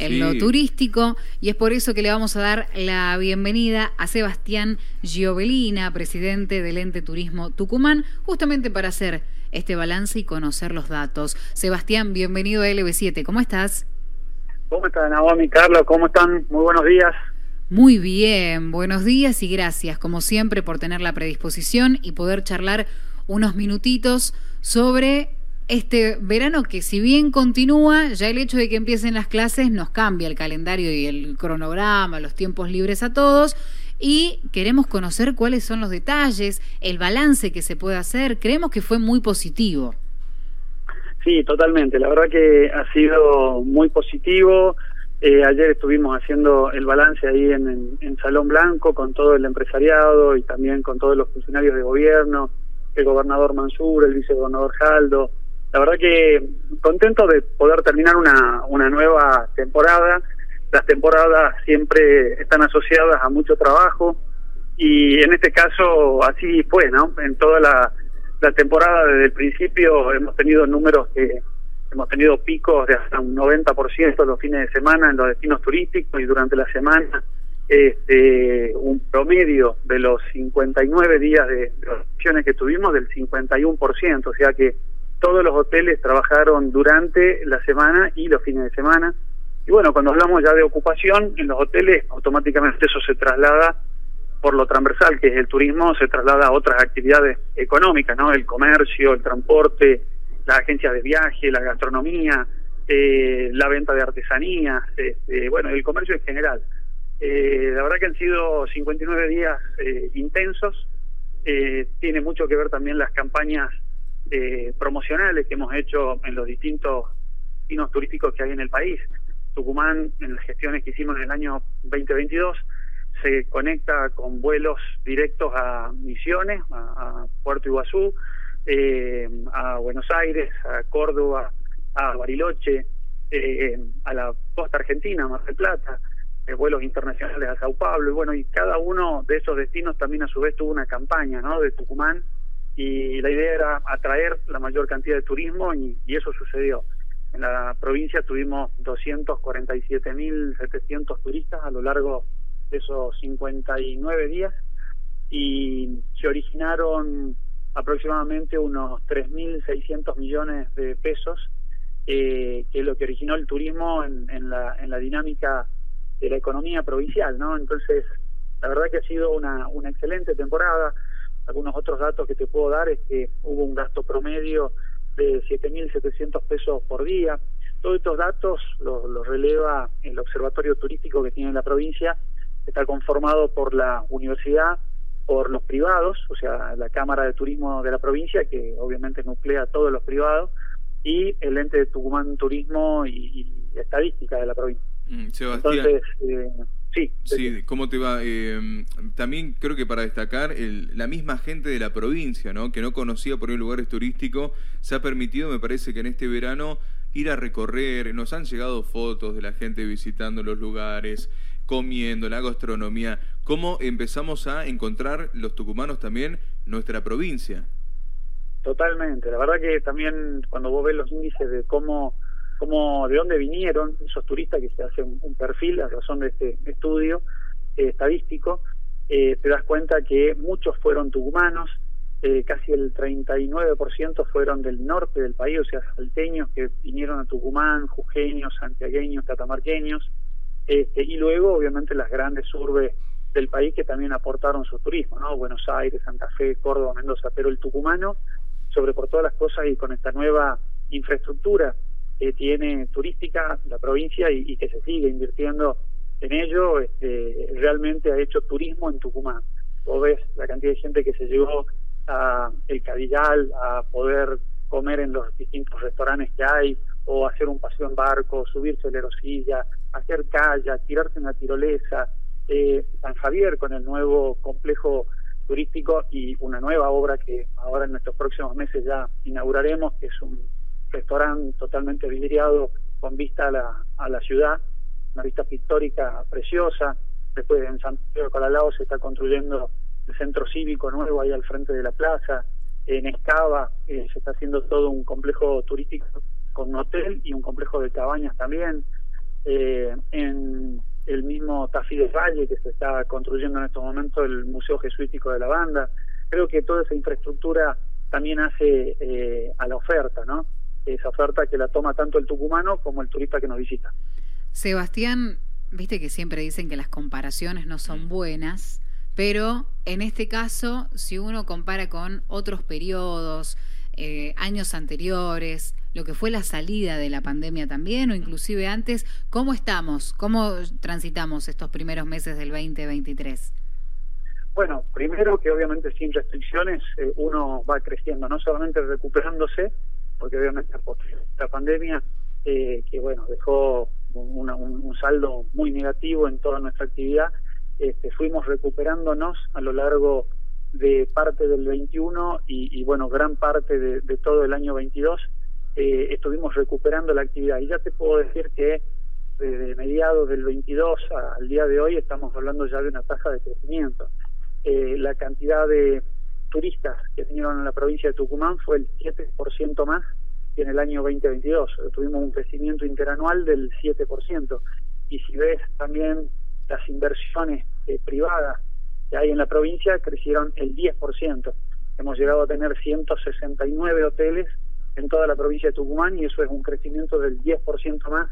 en lo turístico y es por eso que le vamos a dar la bienvenida a Sebastián Giovelina, presidente del ente Turismo Tucumán, justamente para hacer este balance y conocer los datos. Sebastián, bienvenido a LB7, ¿cómo estás? ¿Cómo están, Naomi, Carlos? ¿Cómo están? Muy buenos días. Muy bien, buenos días y gracias, como siempre, por tener la predisposición y poder charlar unos minutitos sobre este verano que si bien continúa, ya el hecho de que empiecen las clases nos cambia el calendario y el cronograma, los tiempos libres a todos y queremos conocer cuáles son los detalles, el balance que se puede hacer. Creemos que fue muy positivo. Sí, totalmente. La verdad que ha sido muy positivo. Eh, ayer estuvimos haciendo el balance ahí en, en Salón Blanco con todo el empresariado y también con todos los funcionarios de gobierno, el gobernador Mansur, el vicegobernador Jaldo, la verdad que contento de poder terminar una, una nueva temporada. Las temporadas siempre están asociadas a mucho trabajo y en este caso así fue, ¿no? En toda la, temporada desde el principio hemos tenido números que hemos tenido picos de hasta un 90% los fines de semana en los destinos turísticos y durante la semana este, un promedio de los 59 días de, de que tuvimos del 51%, o sea que todos los hoteles trabajaron durante la semana y los fines de semana. Y bueno, cuando hablamos ya de ocupación en los hoteles, automáticamente eso se traslada por lo transversal, que es el turismo, se traslada a otras actividades económicas, ¿no? El comercio, el transporte, las agencias de viaje, la gastronomía, eh, la venta de artesanías, este, bueno, el comercio en general. Eh, la verdad que han sido 59 días eh, intensos, eh, tiene mucho que ver también las campañas eh, promocionales que hemos hecho en los distintos destinos turísticos que hay en el país. Tucumán, en las gestiones que hicimos en el año 2022, se conecta con vuelos directos a Misiones, a, Puerto Iguazú, eh, a Buenos Aires, a Córdoba, a Bariloche, eh, a la costa argentina, Mar del Plata, eh, vuelos internacionales a Sao Paulo, y bueno, y cada uno de esos destinos también a su vez tuvo una campaña, ¿no? De Tucumán y la idea era atraer la mayor cantidad de turismo y, eso sucedió. En la provincia tuvimos 247.700 turistas a lo largo de esos 59 días y se originaron aproximadamente unos 3.600 millones de pesos, eh, que es lo que originó el turismo en, en, la, en la dinámica de la economía provincial, ¿no? Entonces, la verdad que ha sido una, una excelente temporada. Algunos otros datos que te puedo dar es que hubo un gasto promedio de 7.700 pesos por día. Todos estos datos los, releva el observatorio turístico que tiene la provincia. Está conformado por la universidad, por los privados, o sea, la Cámara de Turismo de la provincia, que obviamente nuclea a todos los privados, y el ente de Tucumán Turismo y, Estadística de la provincia. Mm, Entonces, eh, Sí. Sí, ¿cómo te va? Eh, también creo que para destacar, el, la misma gente de la provincia, ¿no? Que no conocía por ahí lugares turísticos, se ha permitido, me parece que en este verano, ir a recorrer. Nos han llegado fotos de la gente visitando los lugares, comiendo, la gastronomía. ¿Cómo empezamos a encontrar los tucumanos también nuestra provincia? Totalmente. La verdad que también cuando vos ves los índices de cómo cómo, de dónde vinieron esos turistas que se hacen un perfil a razón de este estudio eh, estadístico, eh, te das cuenta que muchos fueron tucumanos, eh, casi el 39% fueron del norte del país, o sea, salteños que vinieron a Tucumán, jujeños, santiagueños, catamarqueños, este, y luego obviamente las grandes urbes del país que también aportaron su turismo, ¿no? Buenos Aires, Santa Fe, Córdoba, Mendoza, pero el tucumano, sobre por todas las cosas y con esta nueva infraestructura que tiene turística la provincia y, que se sigue invirtiendo en ello, este, realmente ha hecho turismo en Tucumán. Vos ves la cantidad de gente que se llevó a el Cadillal a poder comer en los distintos restaurantes que hay, o hacer un paseo en barco, subirse la erosilla, hacer kayak, tirarse en la tirolesa, eh, San Javier con el nuevo complejo turístico y una nueva obra que ahora en nuestros próximos meses ya inauguraremos, que es un restaurante totalmente vidriado con vista a la, a la ciudad, una vista pictórica preciosa. Después en San Pedro de Colalao se está construyendo el centro cívico nuevo ahí al frente de la plaza. En Escava eh, se está haciendo todo un complejo turístico con un hotel y un complejo de cabañas también. eh, en el mismo Tafí de Valle que se está construyendo en estos momentos el Museo Jesuítico de la Banda. Creo que toda esa infraestructura también hace eh, a la oferta, ¿no? Esa oferta que la toma tanto el tucumano como el turista que nos visita. Sebastián, viste que siempre dicen que las comparaciones no son buenas, pero en este caso, si uno compara con otros periodos, eh, años anteriores, lo que fue la salida de la pandemia también, o inclusive antes, ¿cómo estamos? ¿Cómo transitamos estos primeros meses del 2023? Bueno, primero que obviamente sin restricciones eh, uno va creciendo, no solamente recuperándose, porque obviamente la pandemia, eh, que bueno, dejó un, saldo muy negativo en toda nuestra actividad, este, fuimos recuperándonos a lo largo de parte del 21 y, bueno, gran parte de, todo el año 22 eh, estuvimos recuperando la actividad. Y ya te puedo decir que desde mediados del 22 al día de hoy estamos hablando ya de una tasa de crecimiento. Eh, la cantidad de turistas que vinieron a la provincia de Tucumán fue el 7% más que en el año 2022. Tuvimos un crecimiento interanual del 7%. Y si ves también las inversiones eh, privadas que hay en la provincia, crecieron el 10%. Hemos llegado a tener 169 hoteles en toda la provincia de Tucumán y eso es un crecimiento del 10% más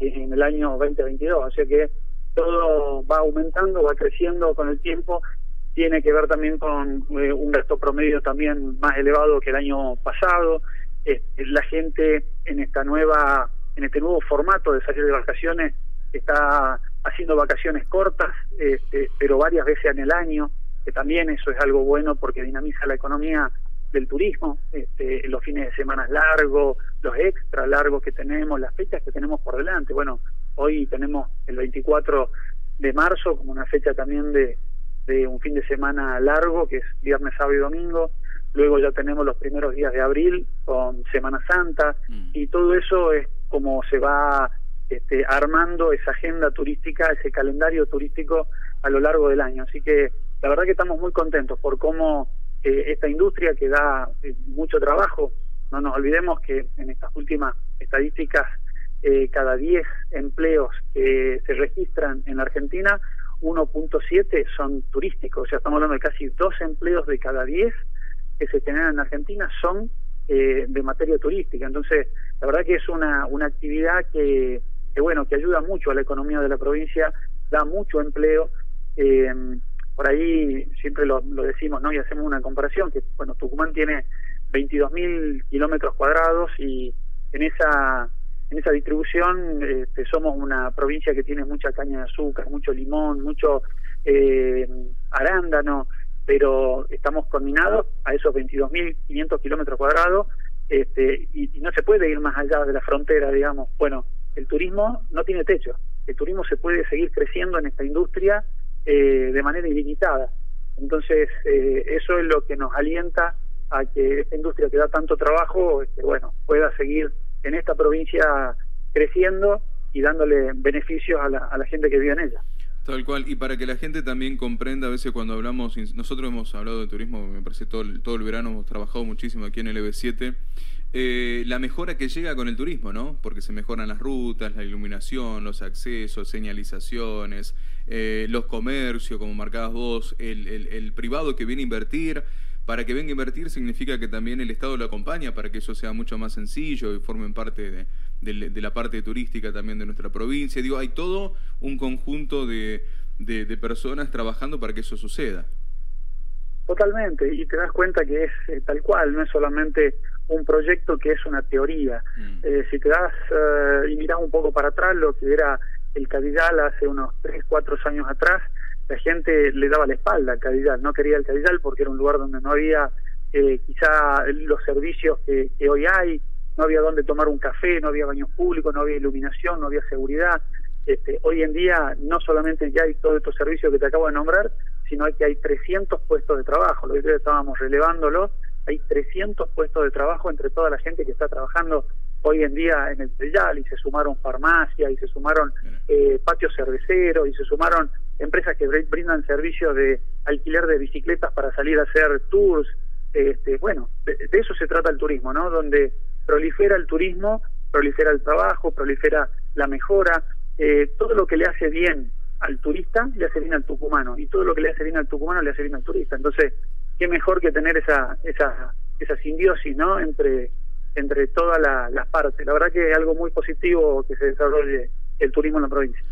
en el año 2022. Así que todo va aumentando, va creciendo con el tiempo. Tiene que ver también con eh, un gasto promedio también más elevado que el año pasado. Este, la gente en esta nueva, en este nuevo formato de salir de vacaciones está haciendo vacaciones cortas, este, pero varias veces en el año, que también eso es algo bueno porque dinamiza la economía del turismo, este, los fines de semana largos, los extra largos que tenemos, las fechas que tenemos por delante. Bueno, hoy tenemos el 24 de marzo como una fecha también de, de un fin de semana largo, que es viernes, sábado y domingo. Luego ya tenemos los primeros días de abril con Semana Santa mm. y todo eso es como se va este, armando esa agenda turística, ese calendario turístico a lo largo del año. Así que la verdad que estamos muy contentos por cómo eh, esta industria que da eh, mucho trabajo, no nos olvidemos que en estas últimas estadísticas, eh, cada 10 empleos que se registran en Argentina, 1.7 son turísticos, o sea, estamos hablando de casi dos empleos de cada 10 que se generan en Argentina son de materia turística. Entonces, la verdad que es una, una actividad que, que bueno, que ayuda mucho a la economía de la provincia, da mucho empleo. Eh, por ahí siempre lo, decimos, ¿no? Y hacemos una comparación, que bueno, Tucumán tiene 22.000 kilómetros cuadrados y en esa en esa distribución este, somos una provincia que tiene mucha caña de azúcar, mucho limón, mucho eh, arándano, pero estamos combinados a esos 22.500 kilómetros cuadrados este, y, y, no se puede ir más allá de la frontera, digamos. Bueno, el turismo no tiene techo. El turismo se puede seguir creciendo en esta industria eh, de manera ilimitada. Entonces, eh, eso es lo que nos alienta a que esta industria que da tanto trabajo, este, bueno, pueda seguir en esta provincia creciendo y dándole beneficios a la, a la gente que vive en ella. Tal cual, y para que la gente también comprenda, a veces cuando hablamos, nosotros hemos hablado de turismo, me parece todo el, todo el verano, hemos trabajado muchísimo aquí en el EB7, eh, la mejora que llega con el turismo, ¿no? Porque se mejoran las rutas, la iluminación, los accesos, señalizaciones, eh, los comercios, como marcabas vos, el, el, privado que viene a invertir. Para que venga a invertir significa que también el Estado lo acompaña para que eso sea mucho más sencillo y formen parte de, de, la parte turística también de nuestra provincia. Digo, hay todo un conjunto de, de personas trabajando para que eso suceda. Totalmente, y te das cuenta que es eh, tal cual, no es solamente un proyecto que es una teoría. Mm. Eh, si te das eh, y miras un poco para atrás lo que era el Cadillal hace unos 3, 4 años atrás, la gente le daba la espalda al Cadillal, no quería el Cadillal porque era un lugar donde no había quizá los servicios que, que hoy hay, no había donde tomar un café, no había baños públicos, no había iluminación, no había seguridad. Este, hoy en día no solamente ya hay todos estos servicios que te acabo de nombrar, sino que hay 300 puestos de trabajo. Lo que estábamos relevándolo, hay 300 puestos de trabajo entre toda la gente que está trabajando hoy en día en el Tellal y se sumaron farmacias y se sumaron eh, patios cerveceros y se sumaron empresas que brindan servicios de alquiler de bicicletas para salir a hacer tours. Este, bueno, de, eso se trata el turismo, ¿no? Donde prolifera el turismo, prolifera el trabajo, prolifera la mejora, eh, todo lo que le hace bien al turista le hace bien al tucumano y todo lo que le hace bien al tucumano le hace bien al turista. Entonces, qué mejor que tener esa esa esa simbiosis, ¿no? Entre entre todas las partes. La verdad que es algo muy positivo que se desarrolle el turismo en la provincia.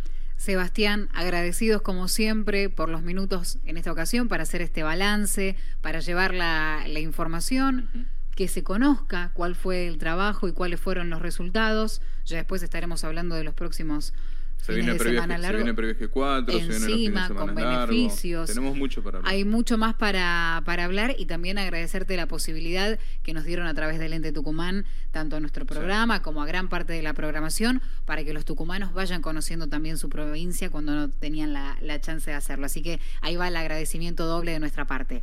Sebastián, agradecidos como siempre por los minutos en esta ocasión para hacer este balance, para llevar la, la información, que se conozca cuál fue el trabajo y cuáles fueron los resultados. Ya después estaremos hablando de los próximos se viene, previaje, se viene previaje 4, encima, se viene los con beneficios. Tenemos mucho para hablar. Hay mucho más para, para hablar y también agradecerte la posibilidad que nos dieron a través del Ente Tucumán, tanto a nuestro programa como a gran parte de la programación, para que los tucumanos vayan conociendo también su provincia cuando no tenían la, la chance de hacerlo. Así que ahí va el agradecimiento doble de nuestra parte.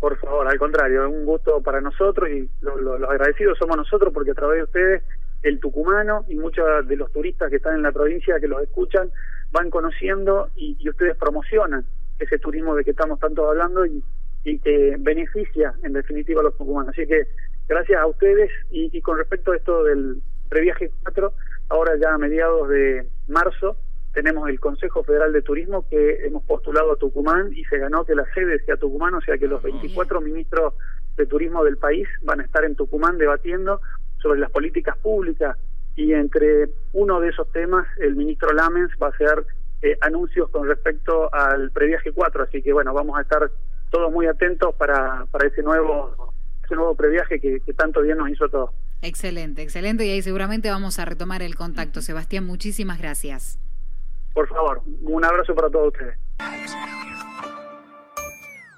Por favor, al contrario, es un gusto para nosotros y los agradecidos somos nosotros porque a través de ustedes el tucumano y muchos de los turistas que están en la provincia que los escuchan van conociendo y, ustedes promocionan ese turismo de que estamos tanto hablando y, que beneficia en definitiva a los tucumanos. Así que gracias a ustedes y, con respecto a esto del previaje 4, ahora ya a mediados de marzo tenemos el Consejo Federal de Turismo que hemos postulado a Tucumán y se ganó que la sede sea Tucumán, o sea que los 24 ministros de turismo del país van a estar en Tucumán debatiendo sobre las políticas públicas y entre uno de esos temas el ministro Lamens va a hacer eh, anuncios con respecto al previaje 4, así que bueno, vamos a estar todos muy atentos para, para ese nuevo ese nuevo previaje que, que tanto bien nos hizo a todos. Excelente, excelente y ahí seguramente vamos a retomar el contacto. Sebastián, muchísimas gracias. Por favor, un abrazo para todos ustedes.